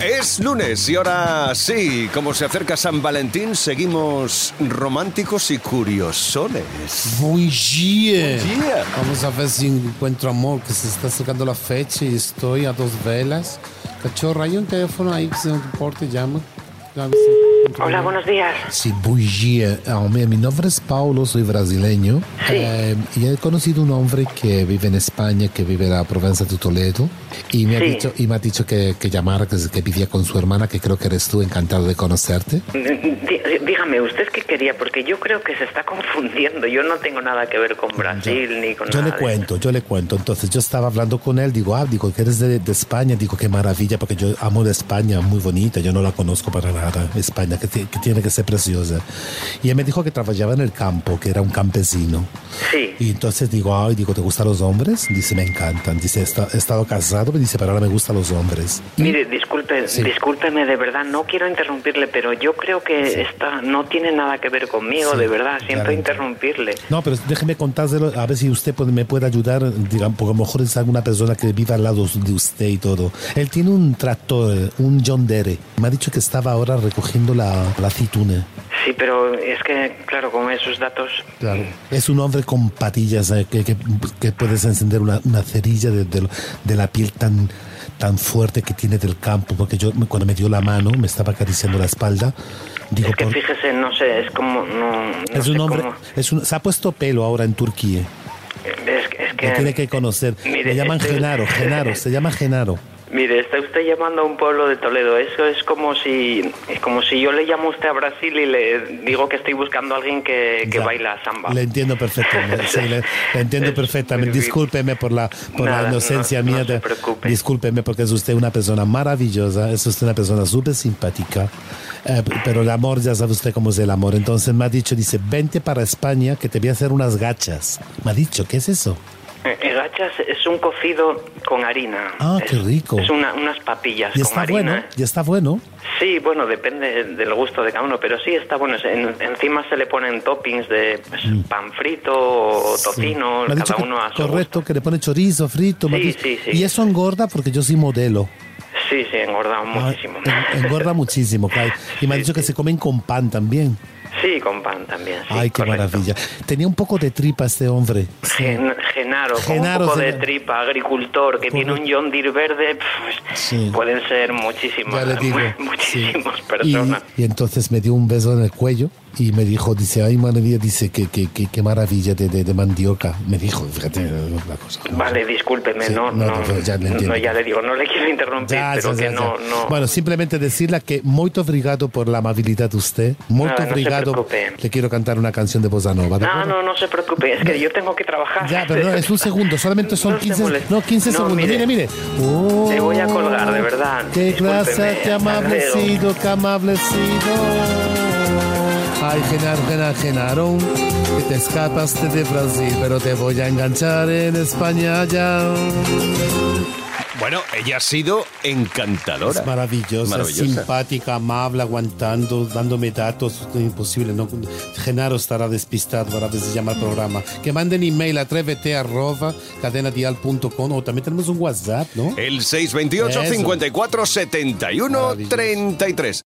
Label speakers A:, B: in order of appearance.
A: Es lunes y ahora sí, como se acerca San Valentín, seguimos románticos y curiosones.
B: Bom dia. Vamos a ver si encuentro amor, que se está acercando la fecha y estoy a dos velas. Cachorro, hay un teléfono ahí que se no te importa, llama.
C: Hola, buenos días.
B: Sí, bom dia. Ah, mi, nombre es Paulo, soy brasileño.
C: Sí.
B: Eh, y he conocido un hombre que vive en España, que vive en la provincia de Toledo. Y me ha
C: Sí.
B: dicho, y me ha dicho que, que llamara, que, que vivía con su hermana, que creo que eres tú, encantado de conocerte.
C: Dí- Dígame, ¿usted qué quería? Porque yo creo que se está confundiendo. Yo no tengo nada que ver con Brasil ni con
B: Yo
C: nada
B: le cuento, yo le cuento. Entonces yo estaba hablando con él, digo, ah, digo que eres de, de España, digo, qué maravilla, porque yo amo de España, muy bonita, yo no la conozco para nada, España, que, que tiene que ser preciosa. Y él me dijo que trabajaba en el campo, que era un campesino.
C: Sí.
B: Y entonces digo, ay, digo, ¿te gustan los hombres? Dice, me encantan. Dice, "Esta- he estado casado, me dice, pero ahora me gustan los hombres.
C: Mire, disculpe,
B: Sí.
C: discúlpeme de verdad, no quiero interrumpirle, pero yo creo que esta no tiene nada que ver conmigo,
B: Sí,
C: de verdad, siento
B: claro.
C: interrumpirle.
B: No, pero déjeme contárselo, a ver si usted puede- me puede ayudar, digamos, porque a lo mejor es alguna persona que vive al lado de usted y todo. Él tiene un tractor, un John Deere. Me ha dicho que estaba ahora recogiendo la, la aceituna.
C: Sí, pero es que, claro, con esos datos...
B: Claro. Es un hombre con patillas, eh, que, que, que puedes encender una, una cerilla de, de- de la piel tan tan fuerte que tiene del campo, porque yo cuando me dio la mano, me estaba acariciando la espalda, digo,
C: Es que
B: por-
C: fíjese, no sé, es como... No, no
B: es un hombre,
C: cómo-
B: es un- se ha puesto pelo ahora en Turquía.
C: Es, es que...
B: Me tiene que conocer.
C: Mire,
B: Me llaman
C: este-
B: Genaro, Genaro, se llama Genaro.
C: Mire, está usted llamando a un pueblo de Toledo. Eso es como si, es como si yo le llamo a usted a Brasil y le digo que estoy buscando a alguien que, que baila samba.
B: Le entiendo perfectamente. sí, le, le entiendo perfectamente. Discúlpeme por la, por
C: Nada,
B: la inocencia
C: no- no
B: mía.
C: se
B: de-
C: preocupe.
B: discúlpeme porque es usted una persona maravillosa, es usted una persona súper simpática. Eh, pero el amor, ya sabe usted cómo es el amor. Entonces me ha dicho, dice, vente para España que te voy a hacer unas gachas. Me ha dicho, ¿qué es eso?
C: Eh, El gachas es un cocido con harina.
B: Ah,
C: Es-
B: qué rico.
C: Es una- unas papillas
B: Y
C: con
B: está
C: harina.
B: bueno, y está bueno.
C: Sí, bueno, depende del gusto de cada uno, pero sí está bueno. En- encima se le ponen toppings de pues, pan frito o tocino,
B: Mm. Me ha dicho
C: cada
B: que-
C: uno a su
B: correcto, que le pone chorizo frito.
C: Sí, sí, sí.
B: Y eso engorda porque yo soy modelo.
C: gusto. Sí, sí, engorda
B: Ah,
C: muchísimo.
B: en- engorda muchísimo. Kai. Y me ha
C: Sí,
B: dicho que
C: sí.
B: se comen con pan también.
C: Sí, con pan también. sí,
B: Ay, qué
C: correcto.
B: maravilla. Tenía un poco de tripa este hombre.
C: Gen- Genaro, con
B: Genaro,
C: un poco de
B: se-
C: tripa, agricultor, que tiene un John Deere verde, pf,
B: Sí.
C: pueden ser muchísimas, muchísimas
B: sí.
C: personas.
B: Y, y entonces me dio un beso en el cuello y me dijo, dice, ay, maravilla, dice, que, que, que, qué maravilla de, de, de mandioca. Me dijo, fíjate la cosa.
C: Vale, discúlpeme, no,
B: no,
C: no,
B: no, ya le
C: no, ya le digo, no le quiero interrumpir,
B: Ya,
C: pero
B: ya,
C: que no, no.
B: Bueno, simplemente decirle que muito obrigado por la amabilidad de usted.
C: Se
B: obrigado.
C: Preocupe.
B: Le quiero cantar una canción de bossa nova. ¿de
C: no, no, no se preocupe, es que yo tengo que trabajar.
B: Ya, pero no, es un segundo, solamente son
C: No se
B: 15,
C: moleste.
B: no, 15
C: No,
B: segundos. Mire, mire. Oh,
C: Le voy a colgar, de verdad.
B: Qué clase, qué amable sido, qué amable sido. Ay, Genaro, Genaro, Genaro, que te escapaste de Brasil, pero te voy a enganchar en España ya.
A: Bueno, ella ha sido encantadora.
B: Es maravillosa,
A: Maravillosa.
B: simpática, amable, aguantando, dándome datos. Imposible, ¿no? Genaro estará despistado para si llama al programa. Que manden email a atrévete arroba cadenadial.com o también tenemos un WhatsApp, ¿no?
A: El 628
B: Eso.
A: 54 71
B: Maravilloso.
A: 33.